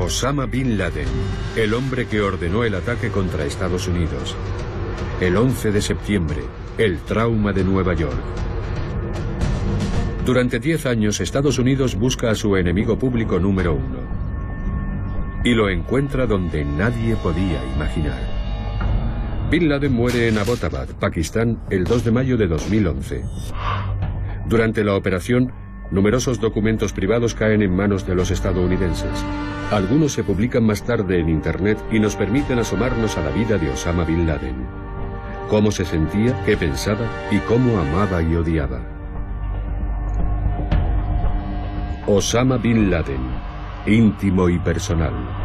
Osama Bin Laden, el hombre que ordenó el ataque contra Estados Unidos. El 11 de septiembre, el trauma de Nueva York. Durante 10 años, Estados Unidos busca a su enemigo público número uno. Y lo encuentra donde nadie podía imaginar. Bin Laden muere en Abbottabad, Pakistán, el 2 de mayo de 2011. Durante la operación, numerosos documentos privados caen en manos de los estadounidenses. Algunos se publican más tarde en Internet y nos permiten asomarnos a la vida de Osama Bin Laden. Cómo se sentía, qué pensaba y cómo amaba y odiaba. Osama Bin Laden, íntimo y personal.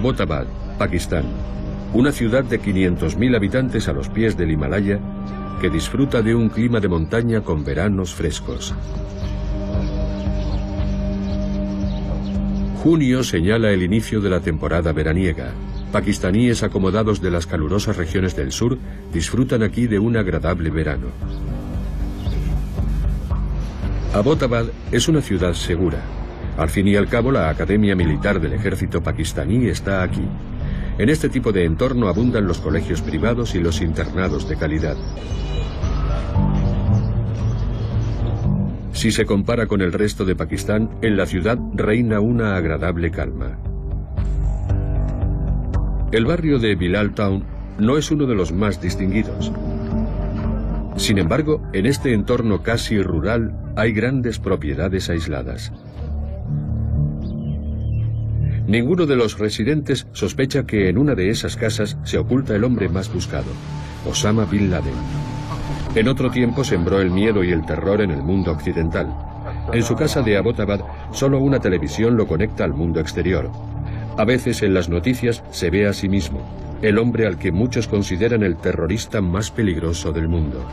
Abbottabad, Pakistán, una ciudad de 500.000 habitantes a los pies del Himalaya que disfruta de un clima de montaña con veranos frescos. Junio señala el inicio de la temporada veraniega. Pakistaníes acomodados de las calurosas regiones del sur disfrutan aquí de un agradable verano. Abbottabad es una ciudad segura, al fin y al cabo, la Academia Militar del Ejército pakistaní está aquí. En este tipo de entorno abundan los colegios privados y los internados de calidad. Si se compara con el resto de Pakistán, en la ciudad reina una agradable calma. El barrio de Bilal Town no es uno de los más distinguidos. Sin embargo, en este entorno casi rural hay grandes propiedades aisladas. Ninguno de los residentes sospecha que en una de esas casas se oculta el hombre más buscado, Osama Bin Laden. En otro tiempo sembró el miedo y el terror en el mundo occidental. En su casa de Abbottabad solo una televisión lo conecta al mundo exterior. A veces en las noticias se ve a sí mismo, el hombre al que muchos consideran el terrorista más peligroso del mundo.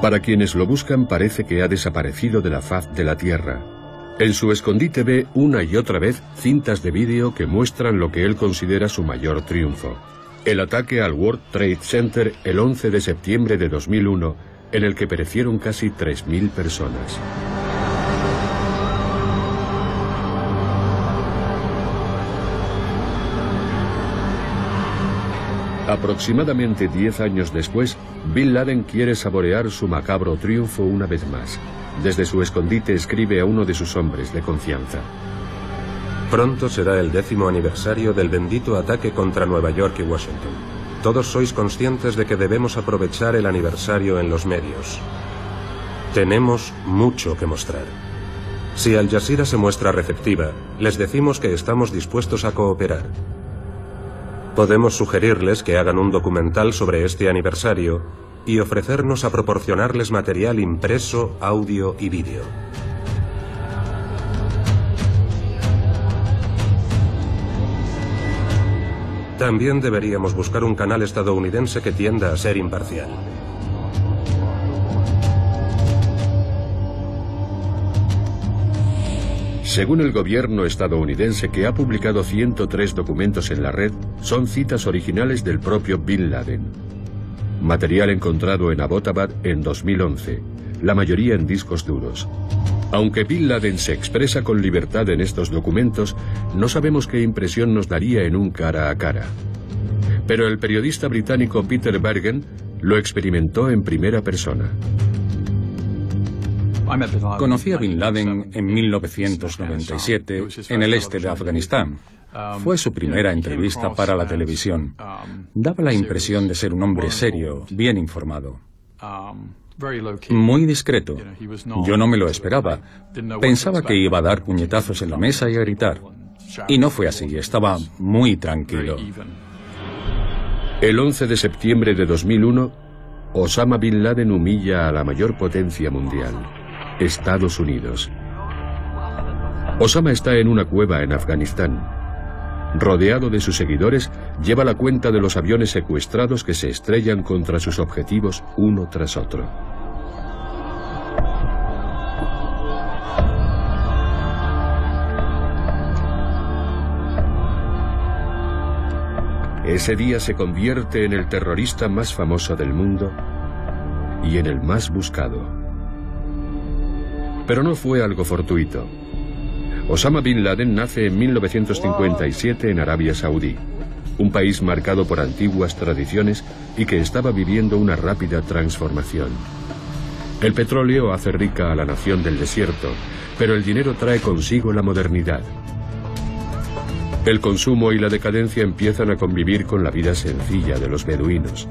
Para quienes lo buscan parece que ha desaparecido de la faz de la tierra. En su escondite ve una y otra vez cintas de vídeo que muestran lo que él considera su mayor triunfo. El ataque al World Trade Center el 11 de septiembre de 2001, en el que perecieron casi 3.000 personas. Aproximadamente 10 años después, Bin Laden quiere saborear su macabro triunfo una vez más. Desde su escondite escribe a uno de sus hombres de confianza. Pronto será el décimo aniversario del bendito ataque contra Nueva York y Washington. Todos sois conscientes de que debemos aprovechar el aniversario en los medios. Tenemos mucho que mostrar. Si Al Jazeera se muestra receptiva, les decimos que estamos dispuestos a cooperar. Podemos sugerirles que hagan un documental sobre este aniversario y ofrecernos a proporcionarles material impreso, audio y vídeo. También deberíamos buscar un canal estadounidense que tienda a ser imparcial. Según el gobierno estadounidense que ha publicado 103 documentos en la red, son citas originales del propio Bin Laden material encontrado en Abbottabad en 2011, la mayoría en discos duros. Aunque Bin Laden se expresa con libertad en estos documentos, no sabemos qué impresión nos daría en un cara a cara. Pero el periodista británico Peter Bergen lo experimentó en primera persona. Conocí a Bin Laden en 1997 en el este de Afganistán. Fue su primera entrevista para la televisión. Daba la impresión de ser un hombre serio, bien informado. Muy discreto. Yo no me lo esperaba. Pensaba que iba a dar puñetazos en la mesa y a gritar. Y no fue así, estaba muy tranquilo. El 11 de septiembre de 2001, Osama Bin Laden humilla a la mayor potencia mundial, Estados Unidos. Osama está en una cueva en Afganistán. Rodeado de sus seguidores, lleva la cuenta de los aviones secuestrados que se estrellan contra sus objetivos uno tras otro. Ese día se convierte en el terrorista más famoso del mundo y en el más buscado. Pero no fue algo fortuito. Osama Bin Laden nace en 1957 en Arabia Saudí, un país marcado por antiguas tradiciones y que estaba viviendo una rápida transformación. El petróleo hace rica a la nación del desierto, pero el dinero trae consigo la modernidad. El consumo y la decadencia empiezan a convivir con la vida sencilla de los beduinos.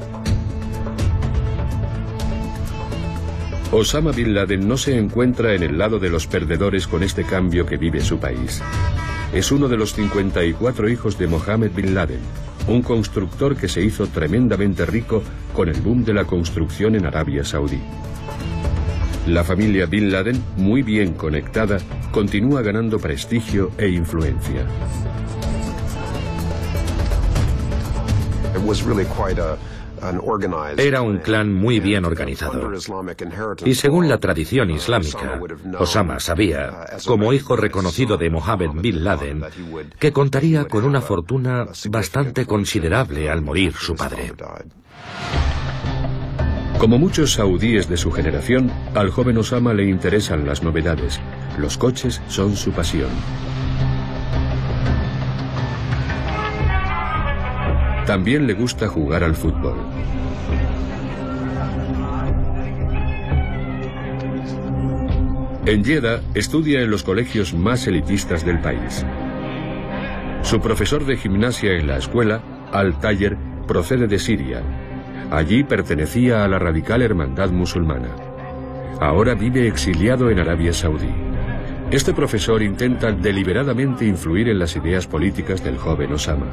Osama Bin Laden no se encuentra en el lado de los perdedores con este cambio que vive su país. Es uno de los 54 hijos de Mohammed Bin Laden, un constructor que se hizo tremendamente rico con el boom de la construcción en Arabia Saudí. La familia Bin Laden, muy bien conectada, continúa ganando prestigio e influencia. Era un clan muy bien organizado. Y según la tradición islámica, Osama sabía, como hijo reconocido de Mohammed bin Laden, que contaría con una fortuna bastante considerable al morir su padre. Como muchos saudíes de su generación, al joven Osama le interesan las novedades. Los coches son su pasión. También le gusta jugar al fútbol. En Jeddah estudia en los colegios más elitistas del país. Su profesor de gimnasia en la escuela, Al-Tayer, procede de Siria. Allí pertenecía a la radical hermandad musulmana. Ahora vive exiliado en Arabia Saudí. Este profesor intenta deliberadamente influir en las ideas políticas del joven Osama.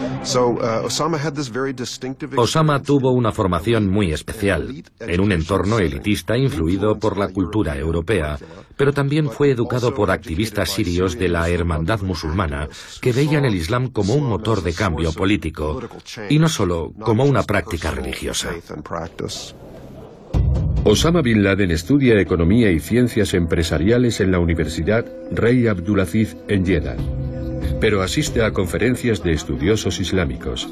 Uh, Osama tuvo una formación muy especial, en un entorno elitista influido por la cultura europea, pero también fue educado por activistas sirios de la hermandad musulmana que veían el Islam como un motor de cambio político y no solo como una práctica religiosa. Osama Bin Laden estudia economía y ciencias empresariales en la Universidad Rey Abdulaziz en Jeddah pero asiste a conferencias de estudiosos islámicos.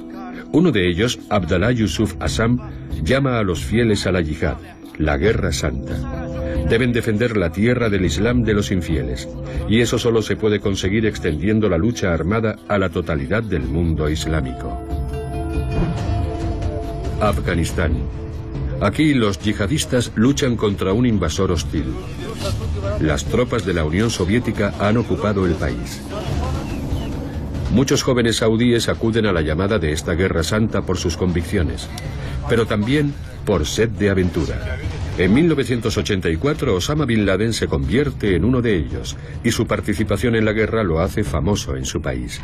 Uno de ellos, Abdallah Yusuf Assam, llama a los fieles a la yihad, la guerra santa. Deben defender la tierra del Islam de los infieles, y eso solo se puede conseguir extendiendo la lucha armada a la totalidad del mundo islámico. Afganistán. Aquí los yihadistas luchan contra un invasor hostil. Las tropas de la Unión Soviética han ocupado el país. Muchos jóvenes saudíes acuden a la llamada de esta guerra santa por sus convicciones, pero también por sed de aventura. En 1984 Osama Bin Laden se convierte en uno de ellos y su participación en la guerra lo hace famoso en su país.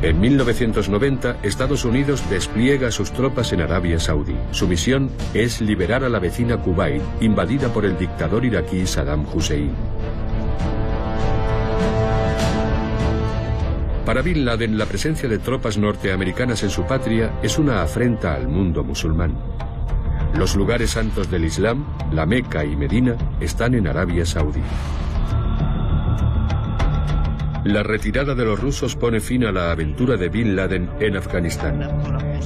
En 1990, Estados Unidos despliega sus tropas en Arabia Saudí. Su misión es liberar a la vecina Kuwait, invadida por el dictador iraquí Saddam Hussein. Para Bin Laden, la presencia de tropas norteamericanas en su patria es una afrenta al mundo musulmán. Los lugares santos del Islam, la Meca y Medina, están en Arabia Saudí. La retirada de los rusos pone fin a la aventura de Bin Laden en Afganistán.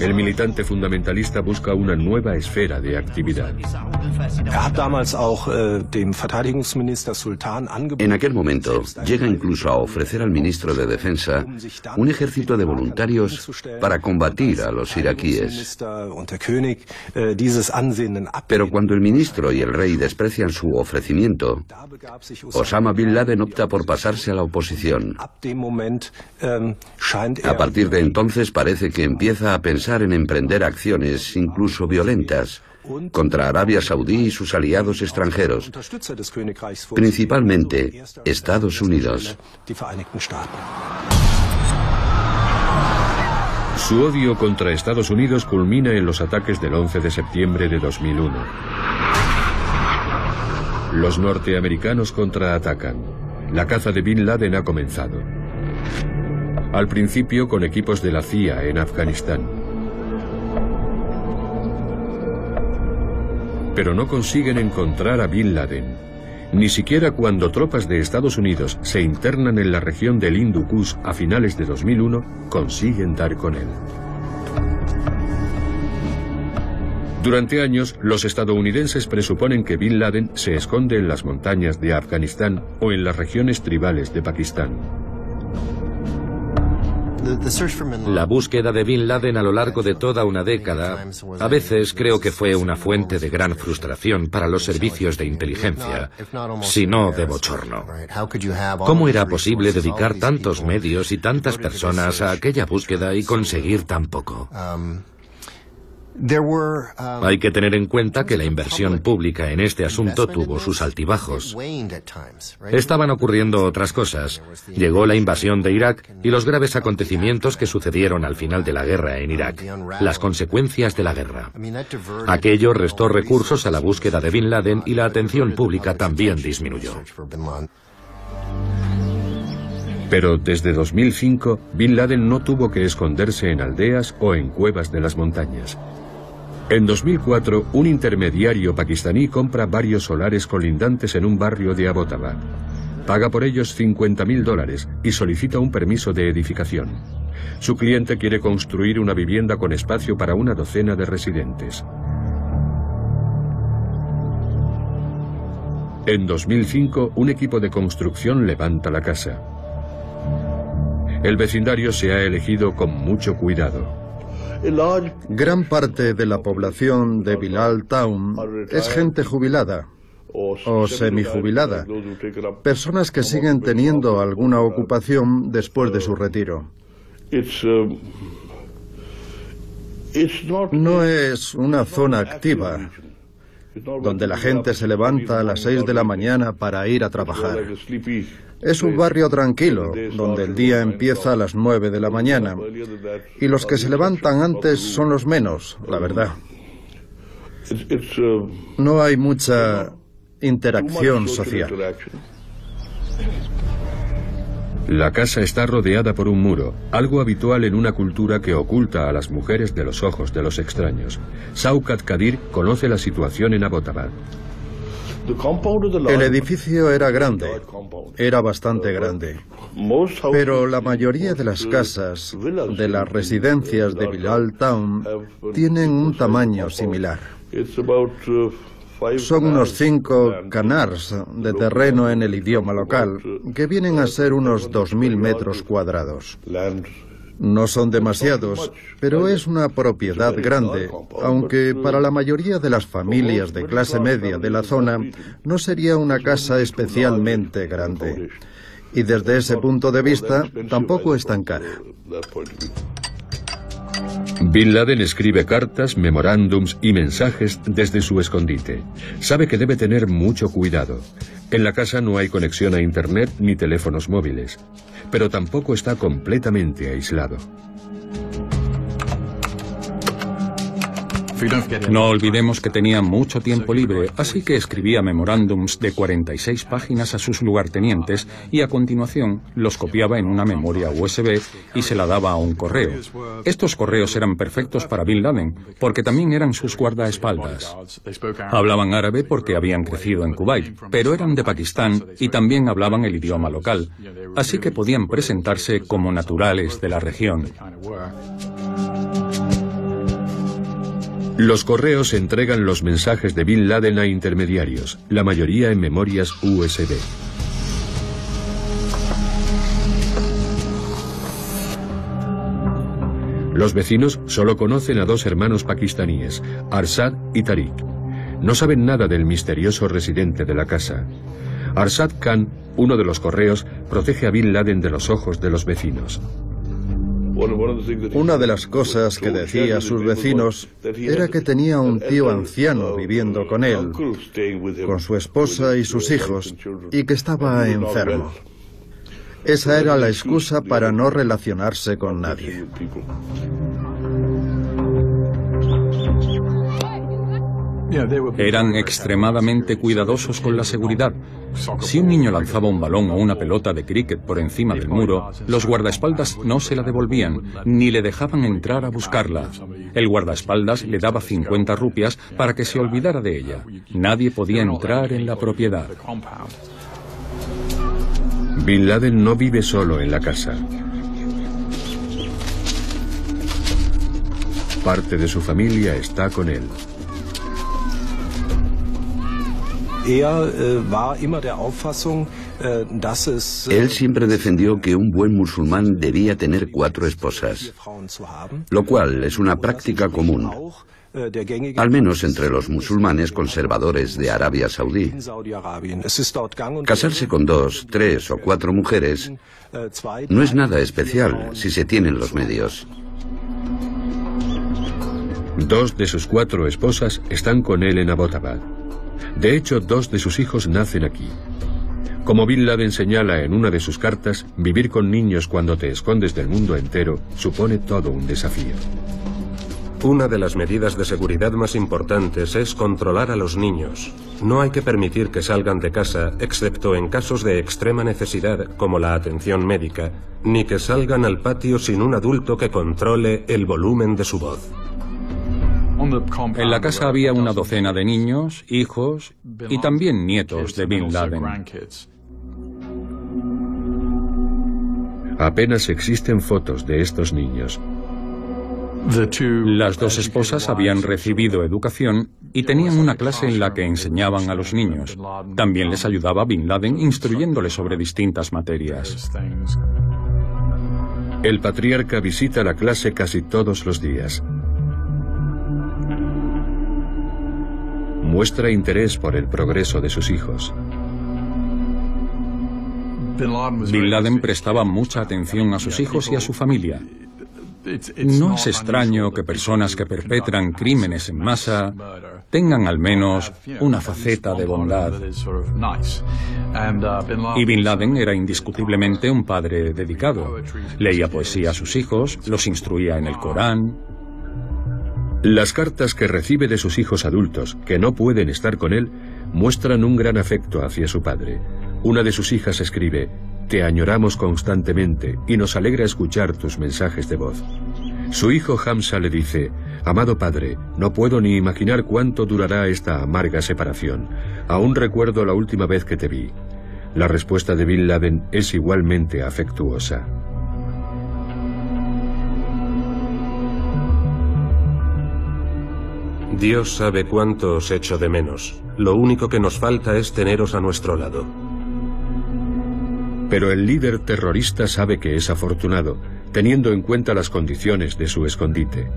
El militante fundamentalista busca una nueva esfera de actividad. Äh, en aquel momento llega incluso a ofrecer al ministro de Defensa un ejército de voluntarios para combatir a los iraquíes. Äh, Pero cuando el ministro y el rey desprecian su ofrecimiento, Osama Bin Laden opta por pasarse a la oposición. Ähm, a partir de entonces parece que empieza a pensar en emprender acciones, incluso violentas, contra Arabia Saudí y sus aliados extranjeros, principalmente Estados Unidos. Su odio contra Estados Unidos culmina en los ataques del 11 de septiembre de 2001. Los norteamericanos contraatacan. La caza de Bin Laden ha comenzado. Al principio con equipos de la CIA en Afganistán. Pero no consiguen encontrar a Bin Laden. Ni siquiera cuando tropas de Estados Unidos se internan en la región del Hindu Kush a finales de 2001 consiguen dar con él. Durante años, los estadounidenses presuponen que Bin Laden se esconde en las montañas de Afganistán o en las regiones tribales de Pakistán. La búsqueda de Bin Laden a lo largo de toda una década a veces creo que fue una fuente de gran frustración para los servicios de inteligencia, si no de bochorno. ¿Cómo era posible dedicar tantos medios y tantas personas a aquella búsqueda y conseguir tan poco? Um, Hay que tener en cuenta que la inversión pública en este asunto tuvo sus altibajos. Estaban ocurriendo otras cosas. Llegó la invasión de Irak y los graves acontecimientos que sucedieron al final de la guerra en Irak, las consecuencias de la guerra. Aquello restó recursos a la búsqueda de Bin Laden y la atención pública también disminuyó. Pero desde 2005, Bin Laden no tuvo que esconderse en aldeas o en cuevas de las montañas. En 2004, un intermediario pakistaní compra varios solares colindantes en un barrio de Abbottabad. Paga por ellos 50.000 dólares y solicita un permiso de edificación. Su cliente quiere construir una vivienda con espacio para una docena de residentes. En 2005, un equipo de construcción levanta la casa. El vecindario se ha elegido con mucho cuidado. Gran parte de la población de Bilal Town es gente jubilada o semijubilada, personas que siguen teniendo alguna ocupación después de su retiro. No es una zona activa donde la gente se levanta a las seis de la mañana para ir a trabajar. Es un barrio tranquilo, donde el día empieza a las nueve de la mañana, y los que se levantan antes son los menos, la verdad. No hay mucha interacción social. La casa está rodeada por un muro, algo habitual en una cultura que oculta a las mujeres de los ojos de los extraños. Saukat Kadir conoce la situación en Abbottabad. El edificio era grande, era bastante grande, pero la mayoría de las casas de las residencias de Bilal Town tienen un tamaño similar. Son unos cinco canars de terreno en el idioma local, que vienen a ser unos 2.000 metros cuadrados. No son demasiados, pero es una propiedad grande, aunque para la mayoría de las familias de clase media de la zona no sería una casa especialmente grande. Y desde ese punto de vista tampoco es tan cara. Bin Laden escribe cartas, memorándums y mensajes desde su escondite. Sabe que debe tener mucho cuidado. En la casa no hay conexión a Internet ni teléfonos móviles, pero tampoco está completamente aislado. No olvidemos que tenía mucho tiempo libre, así que escribía memorándums de 46 páginas a sus lugartenientes y a continuación los copiaba en una memoria USB y se la daba a un correo. Estos correos eran perfectos para Bin Laden, porque también eran sus guardaespaldas. Hablaban árabe porque habían crecido en Kuwait, pero eran de Pakistán y también hablaban el idioma local, así que podían presentarse como naturales de la región. Los correos entregan los mensajes de Bin Laden a intermediarios, la mayoría en memorias USB. Los vecinos solo conocen a dos hermanos pakistaníes, Arsad y Tariq. No saben nada del misterioso residente de la casa. Arsad Khan, uno de los correos, protege a Bin Laden de los ojos de los vecinos. Una de las cosas que decía a sus vecinos era que tenía un tío anciano viviendo con él, con su esposa y sus hijos, y que estaba enfermo. Esa era la excusa para no relacionarse con nadie. Eran extremadamente cuidadosos con la seguridad. Si un niño lanzaba un balón o una pelota de cricket por encima del muro, los guardaespaldas no se la devolvían, ni le dejaban entrar a buscarla. El guardaespaldas le daba 50 rupias para que se olvidara de ella. Nadie podía entrar en la propiedad. Bin Laden no vive solo en la casa. Parte de su familia está con él. Él siempre defendió que un buen musulmán debía tener cuatro esposas, lo cual es una práctica común, äh, al menos entre los musulmanes conservadores de Arabia Saudí. Casarse con dos, tres o cuatro mujeres no es nada especial si se tienen los medios. Dos de sus cuatro esposas están con él en Abbottabad. De hecho, dos de sus hijos nacen aquí. Como Bin Laden señala en una de sus cartas, vivir con niños cuando te escondes del mundo entero supone todo un desafío. Una de las medidas de seguridad más importantes es controlar a los niños. No hay que permitir que salgan de casa, excepto en casos de extrema necesidad, como la atención médica, ni que salgan al patio sin un adulto que controle el volumen de su voz. En la casa había una docena de niños, hijos y también nietos de Bin Laden. Apenas existen fotos de estos niños. Las dos esposas habían recibido educación y tenían una clase en la que enseñaban a los niños. También les ayudaba Bin Laden instruyéndoles sobre distintas materias. El patriarca visita la clase casi todos los días. Muestra interés por el progreso de sus hijos. Bin Laden prestaba mucha atención a sus hijos y a su familia. No es extraño que personas que perpetran crímenes en masa tengan al menos una faceta de bondad. Y Bin Laden era indiscutiblemente un padre dedicado. Leía poesía a sus hijos, los instruía en el Corán, las cartas que recibe de sus hijos adultos, que no pueden estar con él, muestran un gran afecto hacia su padre. Una de sus hijas escribe, Te añoramos constantemente y nos alegra escuchar tus mensajes de voz. Su hijo Hamza le dice, Amado padre, no puedo ni imaginar cuánto durará esta amarga separación. Aún recuerdo la última vez que te vi. La respuesta de Bin Laden es igualmente afectuosa. Dios sabe cuánto os echo de menos. Lo único que nos falta es teneros a nuestro lado. Pero el líder terrorista sabe que es afortunado, teniendo en cuenta las condiciones de su escondite.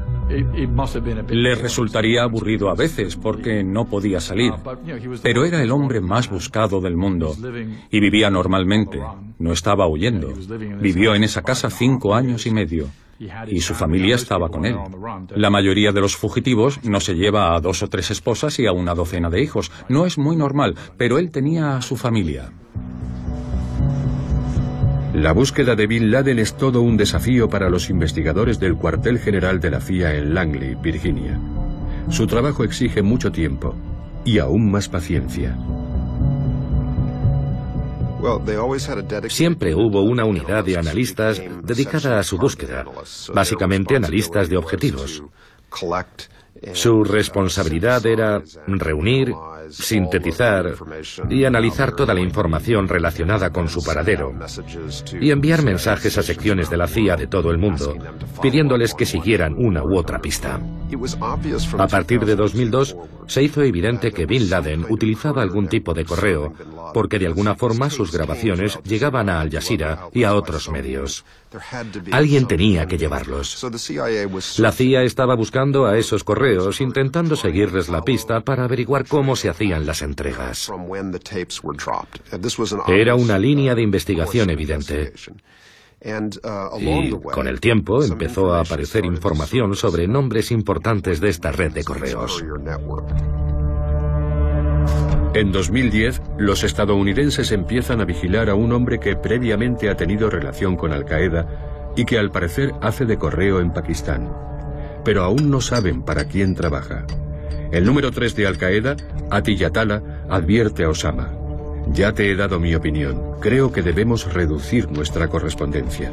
Le resultaría aburrido a veces porque no podía salir, pero era el hombre más buscado del mundo y vivía normalmente, no estaba huyendo. Vivió en esa casa cinco años y medio y su familia estaba con él. La mayoría de los fugitivos no se lleva a dos o tres esposas y a una docena de hijos. No es muy normal, pero él tenía a su familia. La búsqueda de Bin Laden es todo un desafío para los investigadores del cuartel general de la CIA en Langley, Virginia. Su trabajo exige mucho tiempo y aún más paciencia. Siempre hubo una unidad de analistas dedicada a su búsqueda, básicamente analistas de objetivos. Su responsabilidad era reunir, sintetizar y analizar toda la información relacionada con su paradero y enviar mensajes a secciones de la CIA de todo el mundo, pidiéndoles que siguieran una u otra pista. A partir de 2002, se hizo evidente que Bin Laden utilizaba algún tipo de correo, porque de alguna forma sus grabaciones llegaban a Al Jazeera y a otros medios. Alguien tenía que llevarlos. La CIA estaba buscando a esos correos, intentando seguirles la pista para averiguar cómo se hacían las entregas. Era una línea de investigación evidente. Y con el tiempo empezó a aparecer información sobre nombres importantes de esta red de correos. En 2010, los estadounidenses empiezan a vigilar a un hombre que previamente ha tenido relación con Al-Qaeda y que al parecer hace de correo en Pakistán. Pero aún no saben para quién trabaja. El número 3 de Al Qaeda, Atiyatala, advierte a Osama. Ya te he dado mi opinión. Creo que debemos reducir nuestra correspondencia.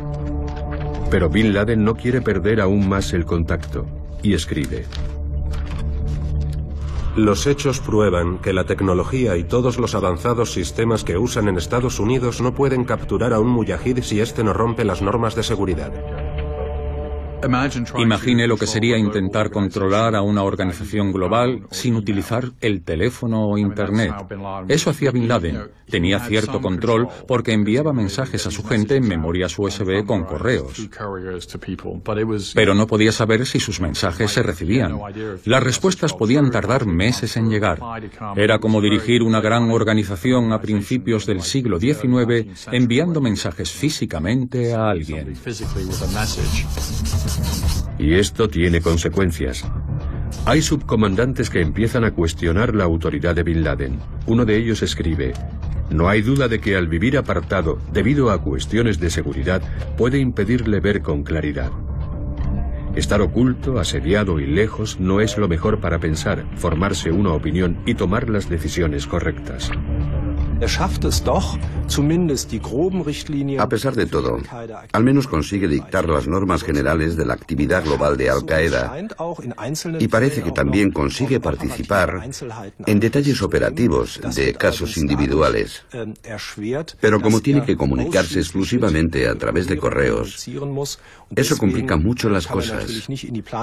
Pero Bin Laden no quiere perder aún más el contacto y escribe. Los hechos prueban que la tecnología y todos los avanzados sistemas que usan en Estados Unidos no pueden capturar a un muyahid si éste no rompe las normas de seguridad. Imagine lo que sería intentar controlar a una organización global sin utilizar el teléfono o Internet. Eso hacía Bin Laden. Tenía cierto control porque enviaba mensajes a su gente en memorias USB con correos. Pero no podía saber si sus mensajes se recibían. Las respuestas podían tardar meses en llegar. Era como dirigir una gran organización a principios del siglo XIX enviando mensajes físicamente a alguien. Y esto tiene consecuencias. Hay subcomandantes que empiezan a cuestionar la autoridad de Bin Laden. Uno de ellos escribe, no hay duda de que al vivir apartado, debido a cuestiones de seguridad, puede impedirle ver con claridad. Estar oculto, asediado y lejos no es lo mejor para pensar, formarse una opinión y tomar las decisiones correctas. A pesar de todo, al menos consigue dictar las normas generales de la actividad global de Al Qaeda y parece que también consigue participar en detalles operativos de casos individuales. Ähm, Pero como tiene que comunicarse exclusivamente a través de correos, eso complica mucho las cosas.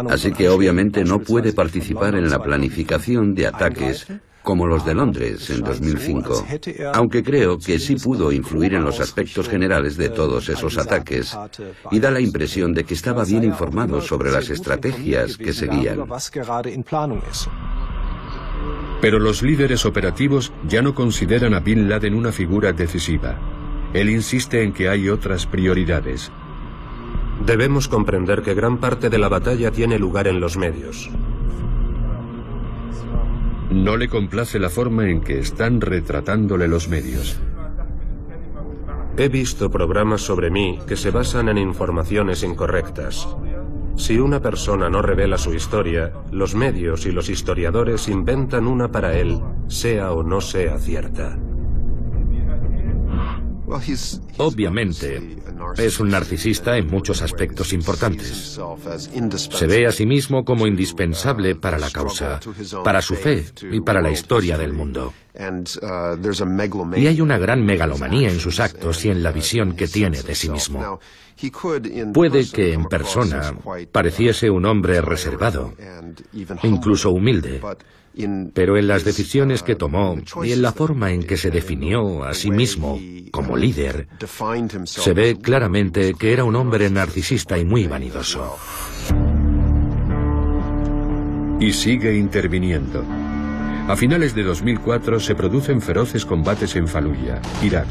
Así que obviamente no puede participar en la planificación de ataques como los de Londres en 2005, aunque creo que sí pudo influir en los aspectos generales de todos esos ataques y da la impresión de que estaba bien informado sobre las estrategias que seguían. Pero los líderes operativos ya no consideran a Bin Laden una figura decisiva. Él insiste en que hay otras prioridades. Debemos comprender que gran parte de la batalla tiene lugar en los medios. No le complace la forma en que están retratándole los medios. He visto programas sobre mí que se basan en informaciones incorrectas. Si una persona no revela su historia, los medios y los historiadores inventan una para él, sea o no sea cierta. Obviamente, es un narcisista en muchos aspectos importantes. Se ve a sí mismo como indispensable para la causa, para su fe y para la historia del mundo. Y hay una gran megalomanía en sus actos y en la visión que tiene de sí mismo. Puede que en persona pareciese un hombre reservado, incluso humilde, pero en las decisiones que tomó y en la forma en que se definió a sí mismo como líder, se ve claramente que era un hombre narcisista y muy vanidoso. Y sigue interviniendo. A finales de 2004 se producen feroces combates en Fallujah, Irak.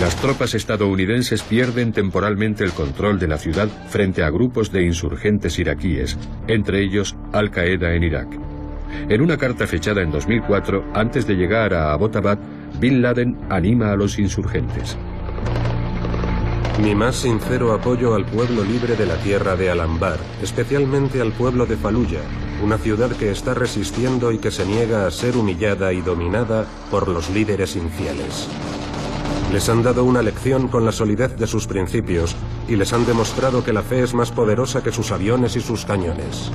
Las tropas estadounidenses pierden temporalmente el control de la ciudad frente a grupos de insurgentes iraquíes, entre ellos Al-Qaeda en Irak. En una carta fechada en 2004, antes de llegar a Abbottabad, Bin Laden anima a los insurgentes. Mi más sincero apoyo al pueblo libre de la tierra de Alambar, especialmente al pueblo de Fallujah, una ciudad que está resistiendo y que se niega a ser humillada y dominada por los líderes infieles. Les han dado una lección con la solidez de sus principios y les han demostrado que la fe es más poderosa que sus aviones y sus cañones.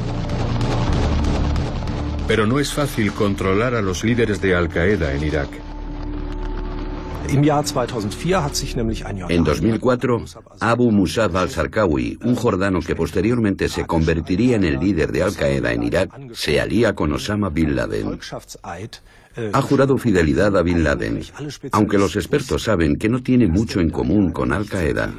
Pero no es fácil controlar a los líderes de Al-Qaeda en Irak. En 2004, Abu Musab al-Sarkawi, un jordano que posteriormente se convertiría en el líder de Al-Qaeda en Irak, se alía con Osama Bin Laden ha jurado fidelidad a Bin Laden, aunque los expertos saben que no tiene mucho en común con Al-Qaeda.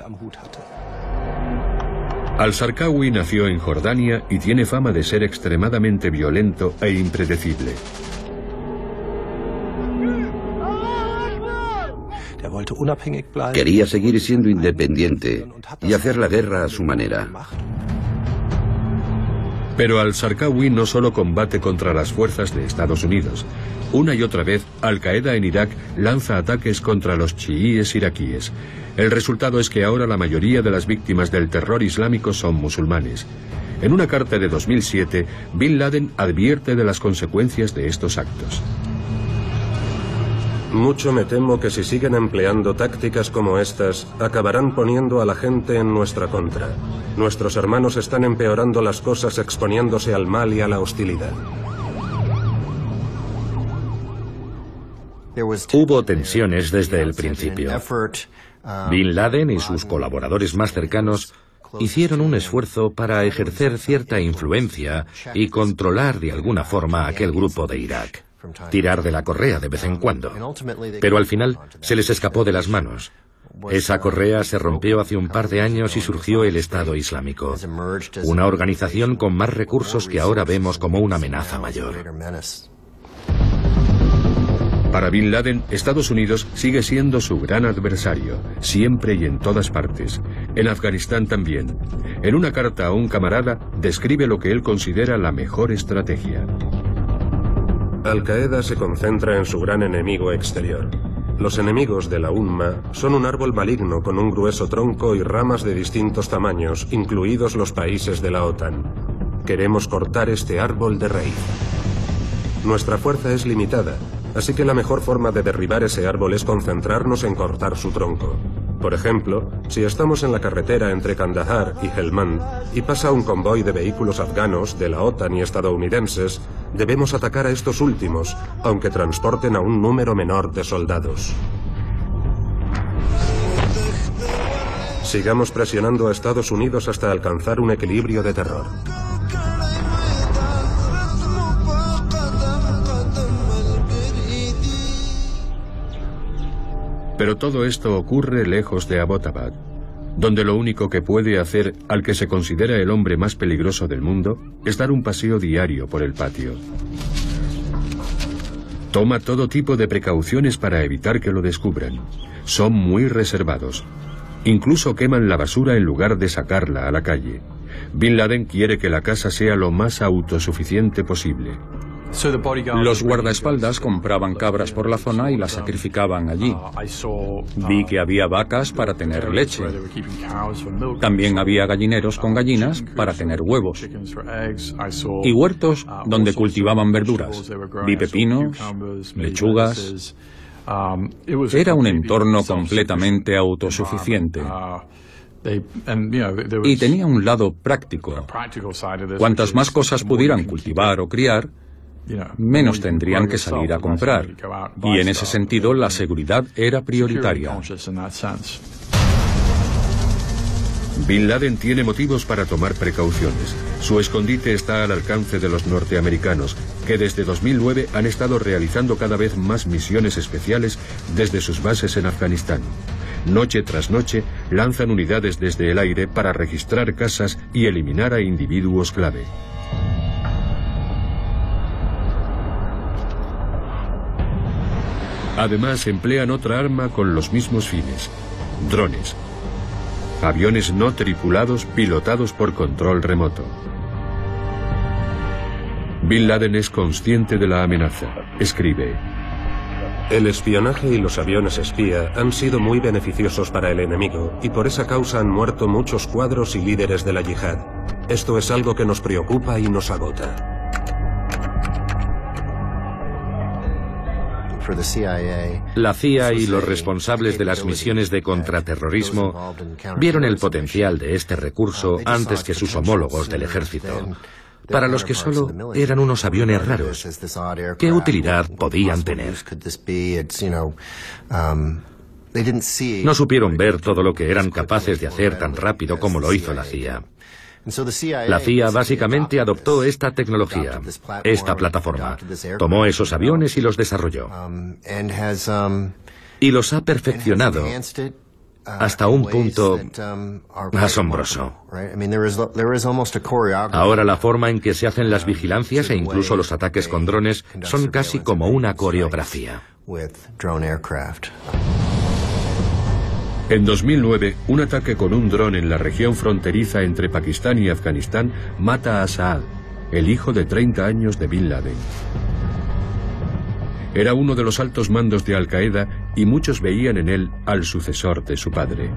Al-Sarkawi nació en Jordania y tiene fama de ser extremadamente violento e impredecible. Quería seguir siendo independiente y hacer la guerra a su manera. Pero al-Sarkawi no solo combate contra las fuerzas de Estados Unidos. Una y otra vez, Al-Qaeda en Irak lanza ataques contra los chiíes iraquíes. El resultado es que ahora la mayoría de las víctimas del terror islámico son musulmanes. En una carta de 2007, Bin Laden advierte de las consecuencias de estos actos. Mucho me temo que si siguen empleando tácticas como estas, acabarán poniendo a la gente en nuestra contra. Nuestros hermanos están empeorando las cosas exponiéndose al mal y a la hostilidad. Hubo tensiones desde el principio. Bin Laden y sus colaboradores más cercanos hicieron un esfuerzo para ejercer cierta influencia y controlar de alguna forma aquel grupo de Irak. Tirar de la correa de vez en cuando. Pero al final se les escapó de las manos. Esa correa se rompió hace un par de años y surgió el Estado Islámico, una organización con más recursos que ahora vemos como una amenaza mayor. Para Bin Laden, Estados Unidos sigue siendo su gran adversario, siempre y en todas partes. En Afganistán también. En una carta a un camarada, describe lo que él considera la mejor estrategia. Al-Qaeda se concentra en su gran enemigo exterior. Los enemigos de la UNMA son un árbol maligno con un grueso tronco y ramas de distintos tamaños, incluidos los países de la OTAN. Queremos cortar este árbol de raíz. Nuestra fuerza es limitada, Así que la mejor forma de derribar ese árbol es concentrarnos en cortar su tronco. Por ejemplo, si estamos en la carretera entre Kandahar y Helmand y pasa un convoy de vehículos afganos de la OTAN y estadounidenses, debemos atacar a estos últimos, aunque transporten a un número menor de soldados. Sigamos presionando a Estados Unidos hasta alcanzar un equilibrio de terror. Pero todo esto ocurre lejos de Abbottabad, donde lo único que puede hacer al que se considera el hombre más peligroso del mundo es dar un paseo diario por el patio. Toma todo tipo de precauciones para evitar que lo descubran. Son muy reservados. Incluso queman la basura en lugar de sacarla a la calle. Bin Laden quiere que la casa sea lo más autosuficiente posible. Los guardaespaldas compraban cabras por la zona y las sacrificaban allí. Vi que había vacas para tener leche. También había gallineros con gallinas para tener huevos. Y huertos donde cultivaban verduras. Vi pepinos, lechugas. Era un entorno completamente autosuficiente. Y tenía un lado práctico. Cuantas más cosas pudieran cultivar o criar, menos tendrían que salir a comprar. Y en ese sentido la seguridad era prioritaria. Bin Laden tiene motivos para tomar precauciones. Su escondite está al alcance de los norteamericanos, que desde 2009 han estado realizando cada vez más misiones especiales desde sus bases en Afganistán. Noche tras noche lanzan unidades desde el aire para registrar casas y eliminar a individuos clave. Además, emplean otra arma con los mismos fines, drones. Aviones no tripulados pilotados por control remoto. Bin Laden es consciente de la amenaza. Escribe. El espionaje y los aviones espía han sido muy beneficiosos para el enemigo y por esa causa han muerto muchos cuadros y líderes de la yihad. Esto es algo que nos preocupa y nos agota. La CIA y los responsables de las misiones de contraterrorismo vieron el potencial de este recurso antes que sus homólogos del ejército, para los que solo eran unos aviones raros. ¿Qué utilidad podían tener? No supieron ver todo lo que eran capaces de hacer tan rápido como lo hizo la CIA. La CIA básicamente adoptó esta tecnología, esta plataforma, tomó esos aviones y los desarrolló. Y los ha perfeccionado hasta un punto asombroso. Ahora la forma en que se hacen las vigilancias e incluso los ataques con drones son casi como una coreografía. En 2009, un ataque con un dron en la región fronteriza entre Pakistán y Afganistán mata a Saad, el hijo de 30 años de Bin Laden. Era uno de los altos mandos de Al-Qaeda y muchos veían en él al sucesor de su padre.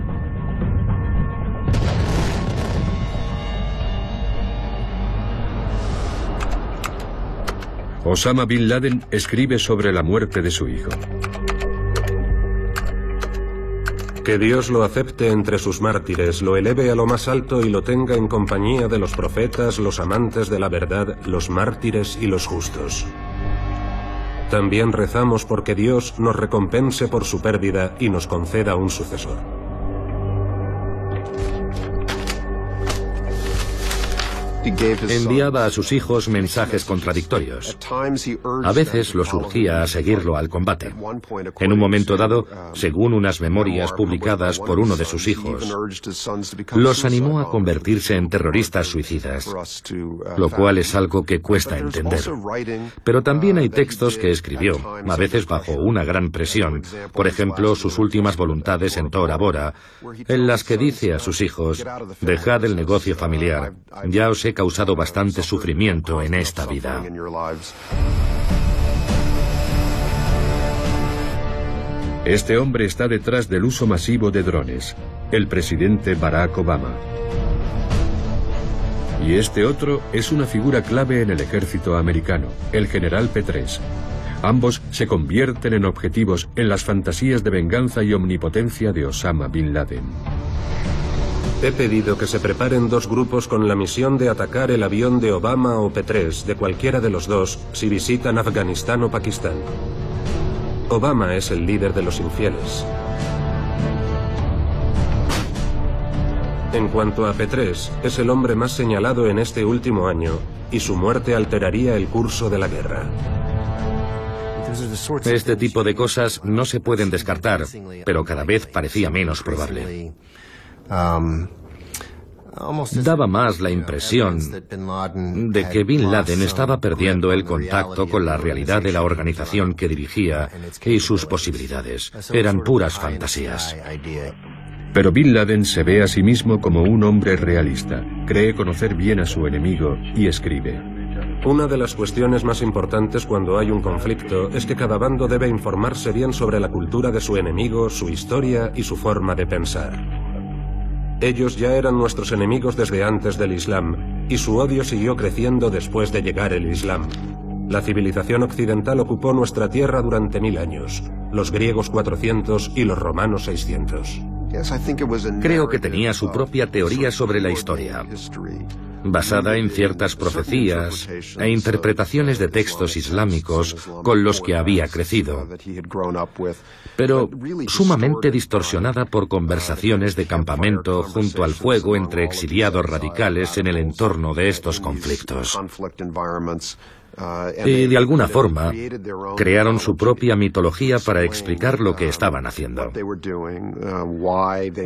Osama Bin Laden escribe sobre la muerte de su hijo. Que Dios lo acepte entre sus mártires, lo eleve a lo más alto y lo tenga en compañía de los profetas, los amantes de la verdad, los mártires y los justos. También rezamos porque Dios nos recompense por su pérdida y nos conceda un sucesor. Enviaba a sus hijos mensajes contradictorios. A veces los urgía a seguirlo al combate. En un momento dado, según unas memorias publicadas por uno de sus hijos, los animó a convertirse en terroristas suicidas, lo cual es algo que cuesta entender. Pero también hay textos que escribió, a veces bajo una gran presión, por ejemplo, sus últimas voluntades en Tora Bora, en las que dice a sus hijos, dejad el negocio familiar, ya os he causado bastante sufrimiento en esta vida. Este hombre está detrás del uso masivo de drones, el presidente Barack Obama. Y este otro es una figura clave en el ejército americano, el general Petres. Ambos se convierten en objetivos en las fantasías de venganza y omnipotencia de Osama Bin Laden. He pedido que se preparen dos grupos con la misión de atacar el avión de Obama o P-3, de cualquiera de los dos, si visitan Afganistán o Pakistán. Obama es el líder de los infieles. En cuanto a P-3, es el hombre más señalado en este último año, y su muerte alteraría el curso de la guerra. Este tipo de cosas no se pueden descartar, pero cada vez parecía menos probable. Um, Daba más la impresión de que Bin Laden estaba perdiendo el contacto con la realidad de la organización que dirigía y sus posibilidades. Eran puras fantasías. Pero Bin Laden se ve a sí mismo como un hombre realista, cree conocer bien a su enemigo y escribe. Una de las cuestiones más importantes cuando hay un conflicto es que cada bando debe informarse bien sobre la cultura de su enemigo, su historia y su forma de pensar. Ellos ya eran nuestros enemigos desde antes del Islam, y su odio siguió creciendo después de llegar el Islam. La civilización occidental ocupó nuestra tierra durante mil años, los griegos 400 y los romanos 600. Creo que tenía su propia teoría sobre la historia basada en ciertas profecías e interpretaciones de textos islámicos con los que había crecido, pero sumamente distorsionada por conversaciones de campamento junto al fuego entre exiliados radicales en el entorno de estos conflictos. Y de alguna forma crearon su propia mitología para explicar lo que estaban haciendo,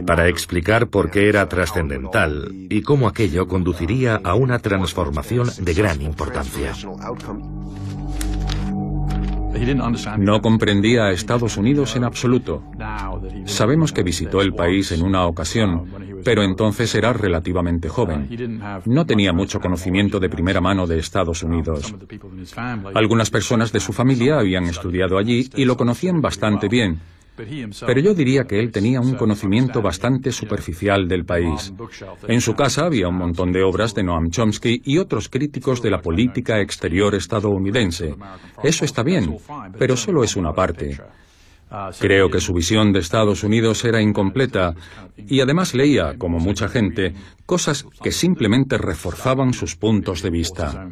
para explicar por qué era trascendental y cómo aquello conduciría a una transformación de gran importancia. No comprendía a Estados Unidos en absoluto. Sabemos que visitó el país en una ocasión, pero entonces era relativamente joven. No tenía mucho conocimiento de primera mano de Estados Unidos. Algunas personas de su familia habían estudiado allí y lo conocían bastante bien, pero yo diría que él tenía un conocimiento bastante superficial del país. En su casa había un montón de obras de Noam Chomsky y otros críticos de la política exterior estadounidense. Eso está bien, pero solo es una parte. Creo que su visión de Estados Unidos era incompleta y además leía, como mucha gente, cosas que simplemente reforzaban sus puntos de vista.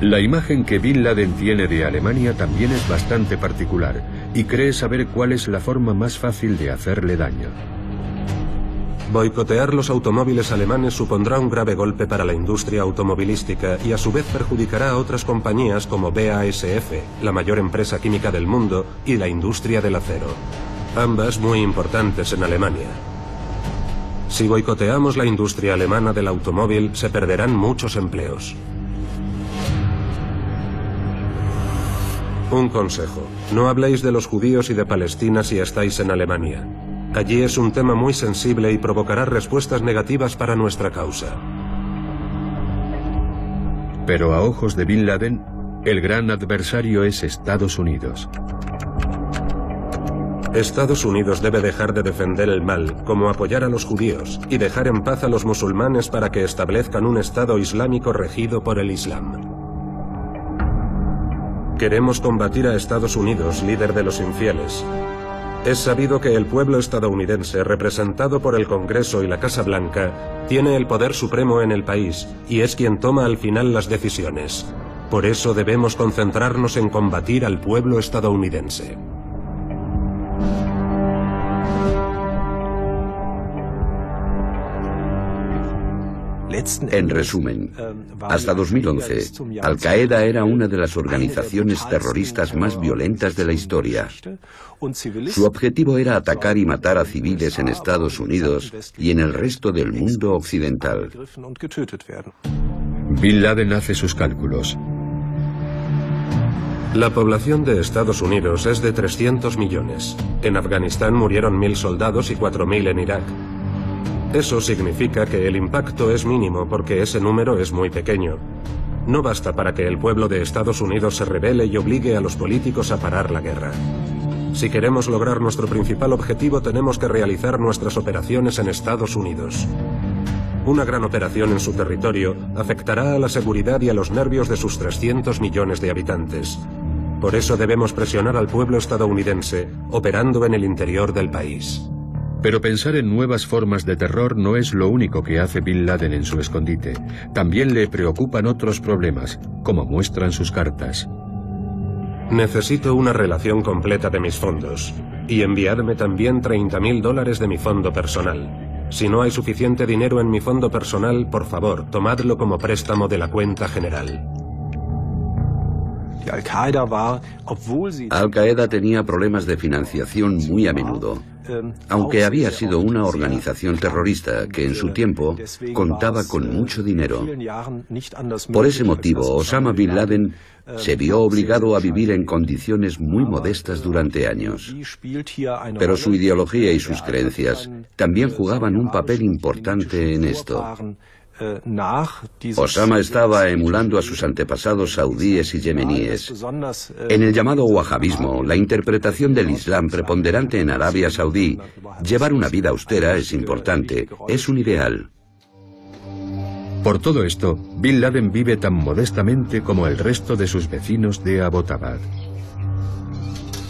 La imagen que Bin Laden tiene de Alemania también es bastante particular y cree saber cuál es la forma más fácil de hacerle daño. Boicotear los automóviles alemanes supondrá un grave golpe para la industria automovilística y a su vez perjudicará a otras compañías como BASF, la mayor empresa química del mundo, y la industria del acero. Ambas muy importantes en Alemania. Si boicoteamos la industria alemana del automóvil, se perderán muchos empleos. Un consejo. No habléis de los judíos y de Palestina si estáis en Alemania. Allí es un tema muy sensible y provocará respuestas negativas para nuestra causa. Pero a ojos de Bin Laden, el gran adversario es Estados Unidos. Estados Unidos debe dejar de defender el mal, como apoyar a los judíos, y dejar en paz a los musulmanes para que establezcan un Estado islámico regido por el Islam. Queremos combatir a Estados Unidos, líder de los infieles. Es sabido que el pueblo estadounidense, representado por el Congreso y la Casa Blanca, tiene el poder supremo en el país y es quien toma al final las decisiones. Por eso debemos concentrarnos en combatir al pueblo estadounidense. En resumen, hasta 2011, Al Qaeda era una de las organizaciones terroristas más violentas de la historia. Su objetivo era atacar y matar a civiles en Estados Unidos y en el resto del mundo occidental. Bin Laden hace sus cálculos. La población de Estados Unidos es de 300 millones. En Afganistán murieron mil soldados y 4.000 en Irak. Eso significa que el impacto es mínimo porque ese número es muy pequeño. No basta para que el pueblo de Estados Unidos se revele y obligue a los políticos a parar la guerra. Si queremos lograr nuestro principal objetivo tenemos que realizar nuestras operaciones en Estados Unidos. Una gran operación en su territorio afectará a la seguridad y a los nervios de sus 300 millones de habitantes. Por eso debemos presionar al pueblo estadounidense operando en el interior del país. Pero pensar en nuevas formas de terror no es lo único que hace Bin Laden en su escondite. También le preocupan otros problemas, como muestran sus cartas. Necesito una relación completa de mis fondos. Y enviadme también 30.000 dólares de mi fondo personal. Si no hay suficiente dinero en mi fondo personal, por favor, tomadlo como préstamo de la cuenta general. Al-Qaeda tenía problemas de financiación muy a menudo. Aunque había sido una organización terrorista que en su tiempo contaba con mucho dinero. Por ese motivo, Osama Bin Laden se vio obligado a vivir en condiciones muy modestas durante años. Pero su ideología y sus creencias también jugaban un papel importante en esto. Osama estaba emulando a sus antepasados saudíes y yemeníes. En el llamado wahhabismo, la interpretación del Islam preponderante en Arabia Saudí, llevar una vida austera es importante, es un ideal. Por todo esto, Bin Laden vive tan modestamente como el resto de sus vecinos de Abbottabad.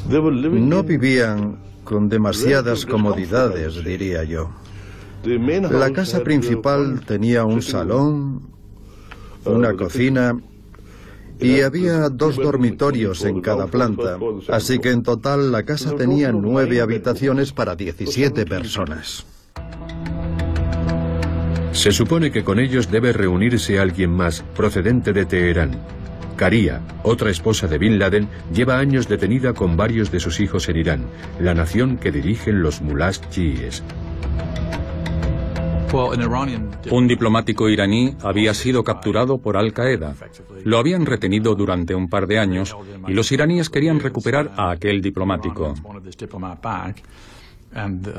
No vivían con demasiadas comodidades, diría yo. La casa principal tenía un salón, una cocina y había dos dormitorios en cada planta, así que en total la casa tenía nueve habitaciones para 17 personas. Se supone que con ellos debe reunirse alguien más procedente de Teherán. Karia, otra esposa de Bin Laden, lleva años detenida con varios de sus hijos en Irán, la nación que dirigen los mulás chiíes. Un diplomático iraní había sido capturado por Al Qaeda. Lo habían retenido durante un par de años y los iraníes querían recuperar a aquel diplomático.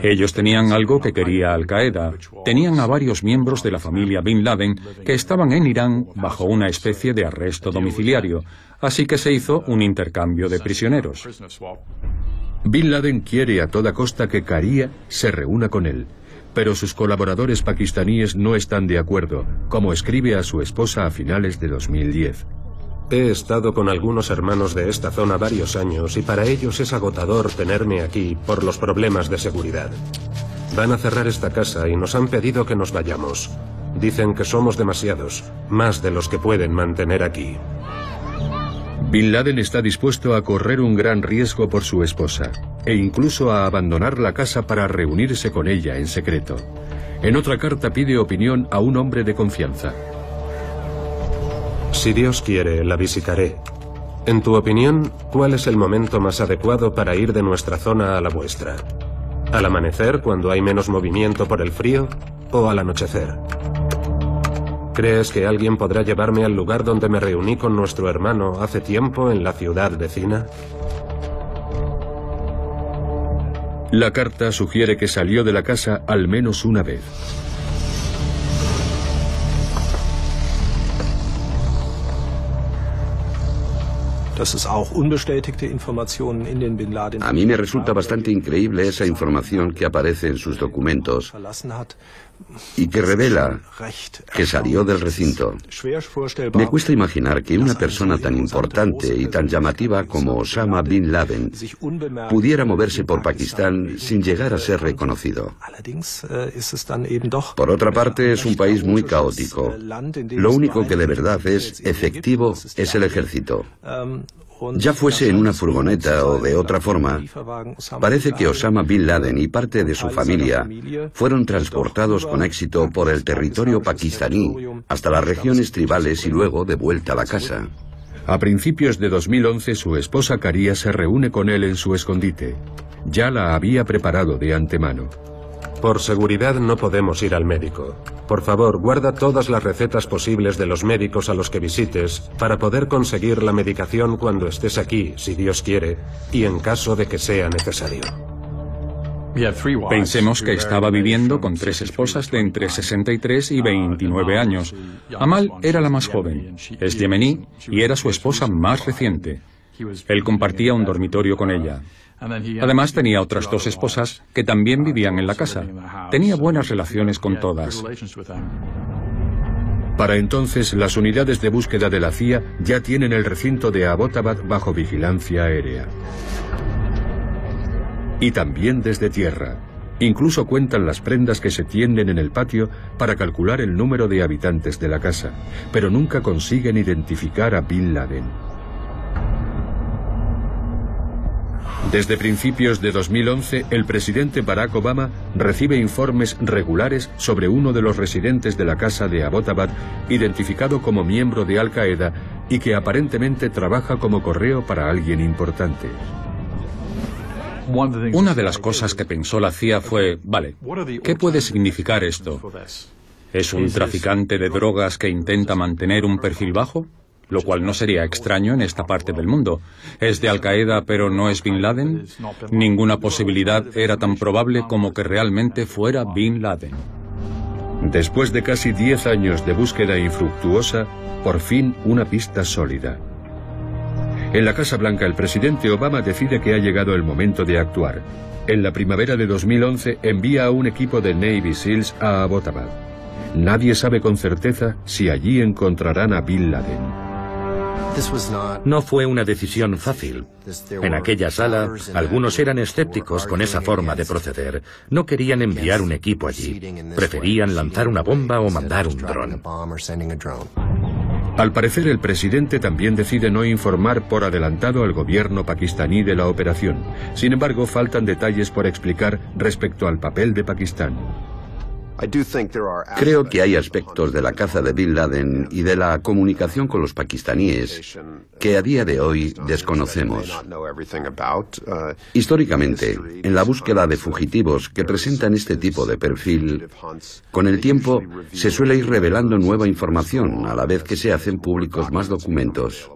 Ellos tenían algo que quería Al Qaeda. Tenían a varios miembros de la familia Bin Laden que estaban en Irán bajo una especie de arresto domiciliario, así que se hizo un intercambio de prisioneros. Bin Laden quiere a toda costa que Karia se reúna con él pero sus colaboradores pakistaníes no están de acuerdo, como escribe a su esposa a finales de 2010. He estado con algunos hermanos de esta zona varios años y para ellos es agotador tenerme aquí por los problemas de seguridad. Van a cerrar esta casa y nos han pedido que nos vayamos. Dicen que somos demasiados, más de los que pueden mantener aquí. Bin Laden está dispuesto a correr un gran riesgo por su esposa e incluso a abandonar la casa para reunirse con ella en secreto. En otra carta pide opinión a un hombre de confianza. Si Dios quiere, la visitaré. En tu opinión, ¿cuál es el momento más adecuado para ir de nuestra zona a la vuestra? ¿Al amanecer, cuando hay menos movimiento por el frío, o al anochecer? ¿Crees que alguien podrá llevarme al lugar donde me reuní con nuestro hermano hace tiempo en la ciudad vecina? La carta sugiere que salió de la casa al menos una vez. A mí me resulta bastante increíble esa información que aparece en sus documentos y que revela que salió del recinto. Me cuesta imaginar que una persona tan importante y tan llamativa como Osama Bin Laden pudiera moverse por Pakistán sin llegar a ser reconocido. Por otra parte, es un país muy caótico. Lo único que de verdad es efectivo es el ejército. Ya fuese en una furgoneta o de otra forma, parece que Osama Bin Laden y parte de su familia fueron transportados con éxito por el territorio pakistaní hasta las regiones tribales y luego de vuelta a la casa. A principios de 2011 su esposa Caría se reúne con él en su escondite. Ya la había preparado de antemano. Por seguridad no podemos ir al médico. Por favor, guarda todas las recetas posibles de los médicos a los que visites para poder conseguir la medicación cuando estés aquí, si Dios quiere, y en caso de que sea necesario. Pensemos que estaba viviendo con tres esposas de entre 63 y 29 años. Amal era la más joven, es yemení y era su esposa más reciente. Él compartía un dormitorio con ella. Además tenía otras dos esposas que también vivían en la casa. Tenía buenas relaciones con todas. Para entonces, las unidades de búsqueda de la CIA ya tienen el recinto de Abbottabad bajo vigilancia aérea. Y también desde tierra. Incluso cuentan las prendas que se tienden en el patio para calcular el número de habitantes de la casa, pero nunca consiguen identificar a Bin Laden. Desde principios de 2011, el presidente Barack Obama recibe informes regulares sobre uno de los residentes de la casa de Abbottabad, identificado como miembro de Al Qaeda y que aparentemente trabaja como correo para alguien importante. Una de las cosas que pensó la CIA fue, vale, ¿qué puede significar esto? ¿Es un traficante de drogas que intenta mantener un perfil bajo? Lo cual no sería extraño en esta parte del mundo. Es de Al Qaeda, pero no es Bin Laden. Ninguna posibilidad era tan probable como que realmente fuera Bin Laden. Después de casi 10 años de búsqueda infructuosa, por fin una pista sólida. En la Casa Blanca el presidente Obama decide que ha llegado el momento de actuar. En la primavera de 2011 envía a un equipo de Navy SEALs a Abbottabad. Nadie sabe con certeza si allí encontrarán a Bin Laden. No fue una decisión fácil. En aquella sala, algunos eran escépticos con esa forma de proceder. No querían enviar un equipo allí. Preferían lanzar una bomba o mandar un dron. Al parecer, el presidente también decide no informar por adelantado al gobierno pakistaní de la operación. Sin embargo, faltan detalles por explicar respecto al papel de Pakistán. Creo que hay aspectos de la caza de Bin Laden y de la comunicación con los pakistaníes que a día de hoy desconocemos. Uh, Históricamente, en la búsqueda de fugitivos que presentan este tipo de perfil, con el tiempo se suele ir revelando nueva información a la vez que se hacen públicos más documentos.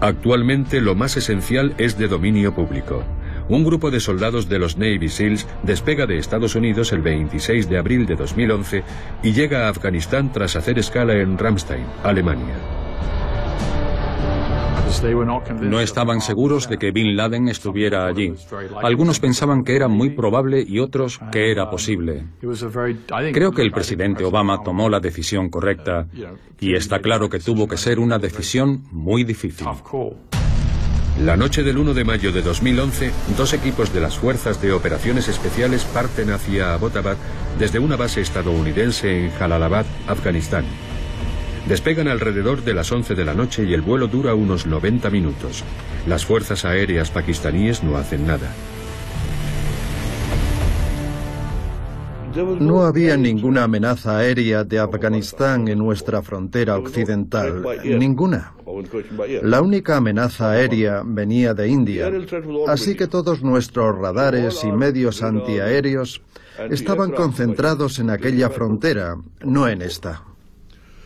Actualmente lo más esencial es de dominio público. Un grupo de soldados de los Navy SEALs despega de Estados Unidos el 26 de abril de 2011 y llega a Afganistán tras hacer escala en Ramstein, Alemania. No estaban seguros de que Bin Laden estuviera allí. Algunos pensaban que era muy probable y otros que era posible. Creo que el presidente Obama tomó la decisión correcta y está claro que tuvo que ser una decisión muy difícil. La noche del 1 de mayo de 2011, dos equipos de las Fuerzas de Operaciones Especiales parten hacia Abbottabad desde una base estadounidense en Jalalabad, Afganistán. Despegan alrededor de las 11 de la noche y el vuelo dura unos 90 minutos. Las fuerzas aéreas pakistaníes no hacen nada. No había ninguna amenaza aérea de Afganistán en nuestra frontera occidental, ninguna. La única amenaza aérea venía de India, así que todos nuestros radares y medios antiaéreos estaban concentrados en aquella frontera, no en esta.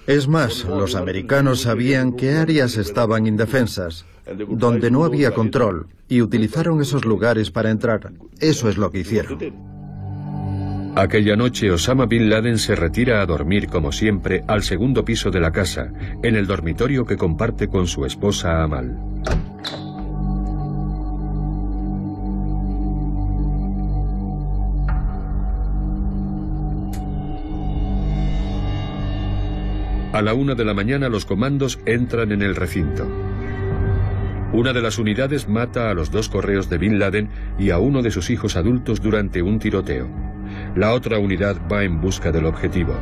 Es más, los americanos sabían que áreas estaban indefensas, donde no había control, y utilizaron esos lugares para entrar. Eso es lo que hicieron. Aquella noche Osama Bin Laden se retira a dormir como siempre al segundo piso de la casa, en el dormitorio que comparte con su esposa Amal. A la una de la mañana los comandos entran en el recinto. Una de las unidades mata a los dos correos de Bin Laden y a uno de sus hijos adultos durante un tiroteo. La otra unidad va en busca del objetivo.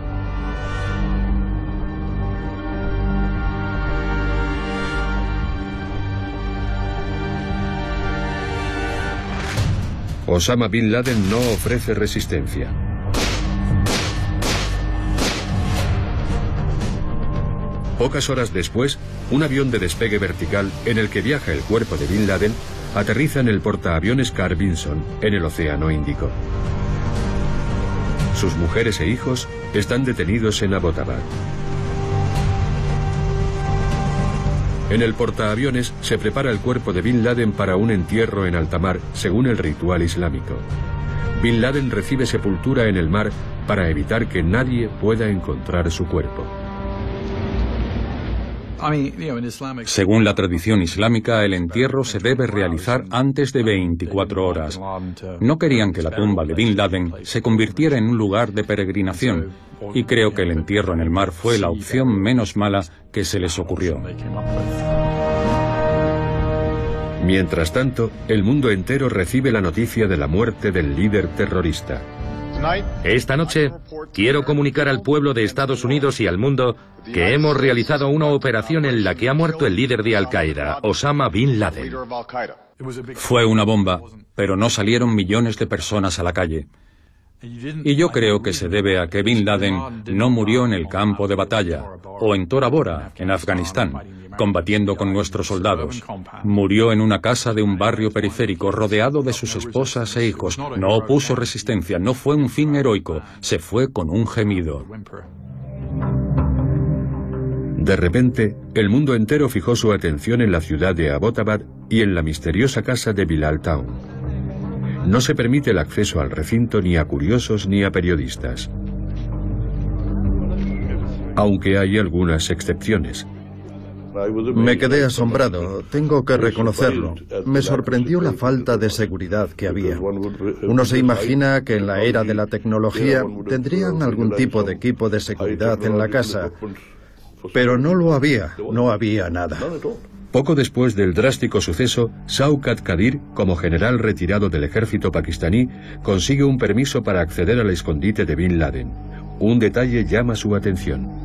Osama Bin Laden no ofrece resistencia. Pocas horas después, un avión de despegue vertical en el que viaja el cuerpo de Bin Laden aterriza en el portaaviones Carl Vinson en el Océano Índico. Sus mujeres e hijos están detenidos en Abbottabad. En el portaaviones se prepara el cuerpo de Bin Laden para un entierro en alta mar, según el ritual islámico. Bin Laden recibe sepultura en el mar para evitar que nadie pueda encontrar su cuerpo. Según la tradición islámica, el entierro se debe realizar antes de 24 horas. No querían que la tumba de Bin Laden se convirtiera en un lugar de peregrinación, y creo que el entierro en el mar fue la opción menos mala que se les ocurrió. Mientras tanto, el mundo entero recibe la noticia de la muerte del líder terrorista. Esta noche quiero comunicar al pueblo de Estados Unidos y al mundo que hemos realizado una operación en la que ha muerto el líder de Al-Qaeda, Osama Bin Laden. Fue una bomba, pero no salieron millones de personas a la calle. Y yo creo que se debe a que Bin Laden no murió en el campo de batalla o en Tora Bora, en Afganistán, combatiendo con nuestros soldados. Murió en una casa de un barrio periférico rodeado de sus esposas e hijos. No opuso resistencia, no fue un fin heroico, se fue con un gemido. De repente, el mundo entero fijó su atención en la ciudad de Abbottabad y en la misteriosa casa de Bilal Town. No se permite el acceso al recinto ni a curiosos ni a periodistas. Aunque hay algunas excepciones. Me quedé asombrado, tengo que reconocerlo. Me sorprendió la falta de seguridad que había. Uno se imagina que en la era de la tecnología tendrían algún tipo de equipo de seguridad en la casa, pero no lo había, no había nada. Poco después del drástico suceso, Saukat Kadir, como general retirado del ejército pakistaní, consigue un permiso para acceder al escondite de Bin Laden. Un detalle llama su atención.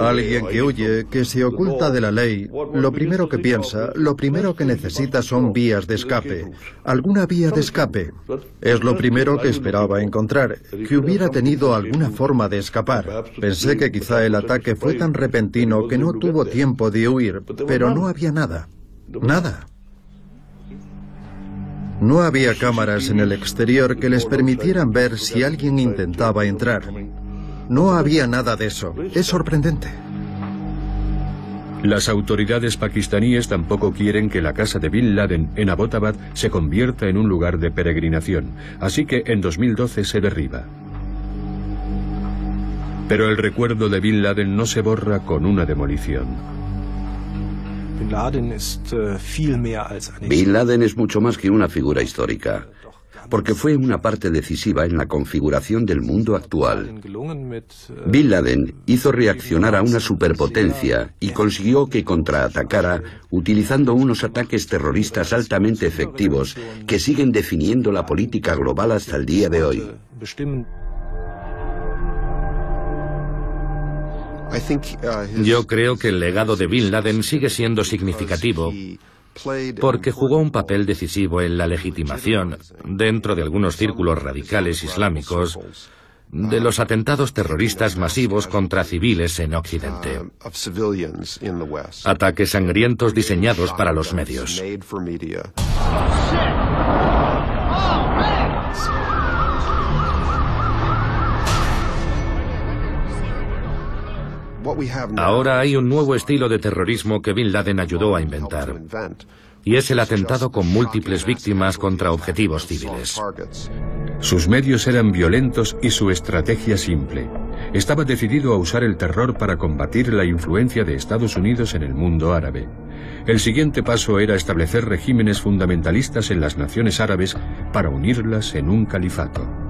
Alguien que huye, que se oculta de la ley, lo primero que piensa, lo primero que necesita son vías de escape. Alguna vía de escape. Es lo primero que esperaba encontrar, que hubiera tenido alguna forma de escapar. Pensé que quizá el ataque fue tan repentino que no tuvo tiempo de huir, pero no había nada. Nada. No había cámaras en el exterior que les permitieran ver si alguien intentaba entrar. No había nada de eso. Es sorprendente. Las autoridades pakistaníes tampoco quieren que la casa de Bin Laden en Abbottabad se convierta en un lugar de peregrinación, así que en 2012 se derriba. Pero el recuerdo de Bin Laden no se borra con una demolición. Bin Laden es mucho más que una figura histórica porque fue una parte decisiva en la configuración del mundo actual. Bin Laden hizo reaccionar a una superpotencia y consiguió que contraatacara utilizando unos ataques terroristas altamente efectivos que siguen definiendo la política global hasta el día de hoy. Yo creo que el legado de Bin Laden sigue siendo significativo porque jugó un papel decisivo en la legitimación, dentro de algunos círculos radicales islámicos, de los atentados terroristas masivos contra civiles en Occidente. Ataques sangrientos diseñados para los medios. Ahora hay un nuevo estilo de terrorismo que Bin Laden ayudó a inventar. y es el atentado con múltiples víctimas contra objetivos civiles. Sus medios eran violentos y su estrategia simple. Estaba decidido a usar el terror para combatir la influencia de Estados Unidos en el mundo árabe. El siguiente paso era establecer regímenes fundamentalistas en las naciones árabes para unirlas en un califato.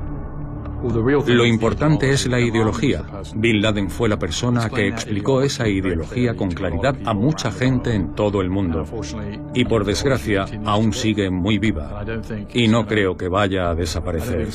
Lo importante es la ideología. Bin Laden fue la persona que explicó esa ideología con claridad a mucha gente en todo el mundo. Y por desgracia, aún sigue muy viva. Y no creo que vaya a desaparecer.